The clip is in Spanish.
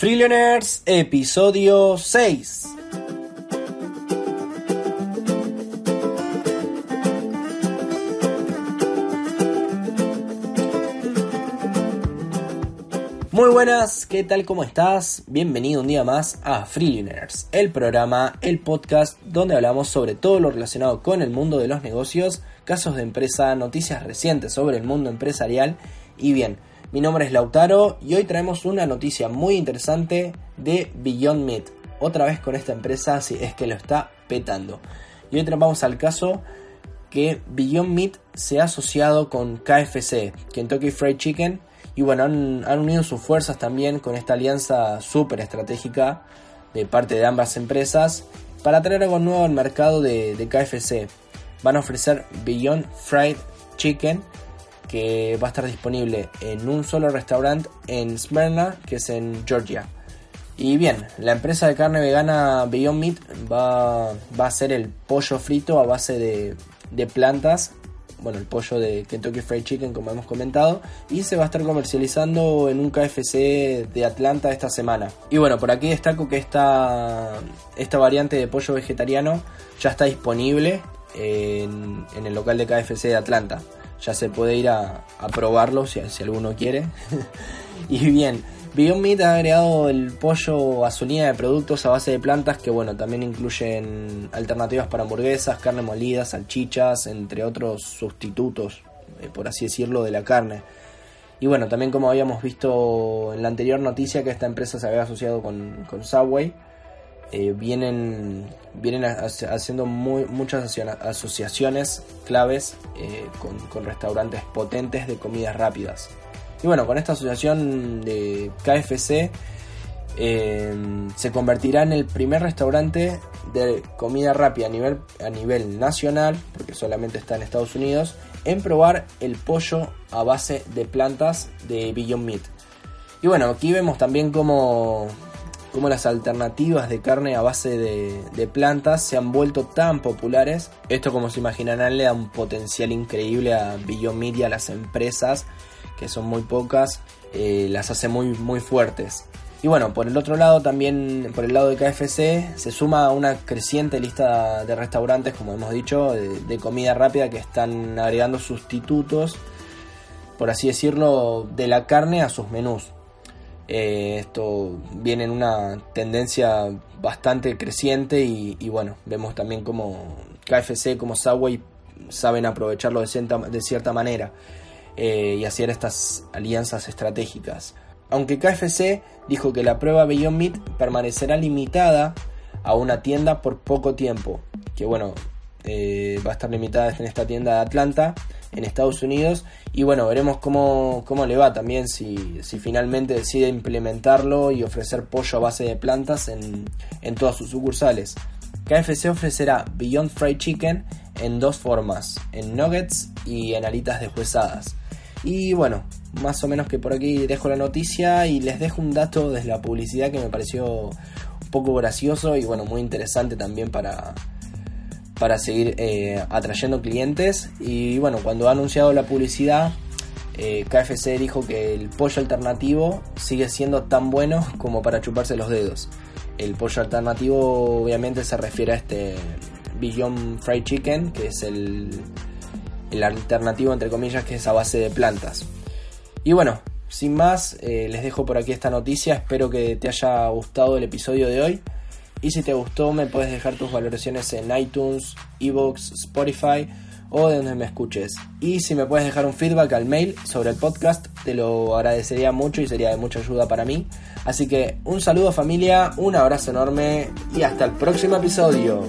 Freelaners, episodio 6. Muy buenas, ¿qué tal? ¿Cómo estás? Bienvenido un día más a Freelaners, el programa, el podcast donde hablamos sobre todo lo relacionado con el mundo de los negocios, casos de empresa, noticias recientes sobre el mundo empresarial y bien, mi nombre es Lautaro y hoy traemos una noticia muy interesante de Beyond Meat. Otra vez con esta empresa, si es que lo está petando. Y hoy vamos al caso que Beyond Meat se ha asociado con KFC, Kentucky Fried Chicken, y bueno, han, unido sus fuerzas también con esta alianza súper estratégica de parte de ambas empresas para traer algo nuevo al mercado de, de KFC. Van a ofrecer Beyond Fried Chicken que va a estar disponible en un solo restaurante en Smyrna, que es en Georgia. Y bien, la empresa de carne vegana Beyond Meat va, va a hacer el pollo frito a base de, de plantas bueno, el pollo de Kentucky Fried Chicken, como hemos comentado, y se va a estar comercializando en un KFC de Atlanta esta semana. Y bueno, por aquí destaco que esta, esta variante de pollo vegetariano ya está disponible en, en el local de KFC de Atlanta ya se puede ir a, probarlo si, alguno quiere. y bien, Beyond Meat ha agregado el pollo a su línea de productos a base de plantas que bueno, también incluyen alternativas para hamburguesas, carne molida, salchichas, entre otros sustitutos, eh, por así decirlo, de la carne. Y bueno, también como habíamos visto en la anterior noticia que esta empresa se había asociado con Subway, eh, vienen, vienen haciendo muchas asociaciones claves eh, con, restaurantes potentes de comidas rápidas. Y bueno, con esta asociación de KFC eh, se convertirá en el primer restaurante de comida rápida a nivel, a nivel nacional, porque solamente está en Estados Unidos, en probar el pollo a base de plantas de Beyond Meat. Y bueno, aquí vemos también cómo cómo las alternativas de carne a base de, plantas se han vuelto tan populares. Esto, como se imaginarán, le da un potencial increíble a Beyond Media, a las empresas, que son muy pocas, eh, las hace muy, muy fuertes. Y bueno, por el otro lado, también por el lado de KFC, se suma una creciente lista de restaurantes, como hemos dicho, de comida rápida que están agregando sustitutos, por así decirlo, de la carne a sus menús. Eh, esto viene en una tendencia bastante creciente y, bueno, vemos también como KFC, como Subway saben aprovecharlo de cierta, manera eh, y hacer estas alianzas estratégicas. Aunque KFC dijo que la prueba Beyond Meat permanecerá limitada a una tienda por poco tiempo, que bueno, eh, va a estar limitada en esta tienda de Atlanta, en Estados Unidos. Y bueno, veremos cómo, cómo le va también si, si, finalmente decide implementarlo y ofrecer pollo a base de plantas en, en todas sus sucursales. KFC ofrecerá Beyond Fried Chicken en dos formas, en nuggets y en alitas deshuesadas. Y bueno, más o menos que por aquí dejo la noticia y les dejo un dato desde la publicidad que me pareció un poco gracioso y bueno, muy interesante también para, para seguir eh, atrayendo clientes. Y bueno, cuando ha anunciado la publicidad, eh, KFC dijo que el pollo alternativo sigue siendo tan bueno como para chuparse los dedos. El pollo alternativo obviamente se refiere a este Beyond Fried Chicken, que es el, el alternativo entre comillas que es a base de plantas. Y bueno, sin más, eh, les dejo por aquí esta noticia, espero que te haya gustado el episodio de hoy. Y si te gustó, me puedes dejar tus valoraciones en iTunes, Evox, Spotify o de donde me escuches. Y si me puedes dejar un feedback al mail sobre el podcast, te lo agradecería mucho y sería de mucha ayuda para mí. Así que un saludo familia, un abrazo enorme y hasta el próximo episodio.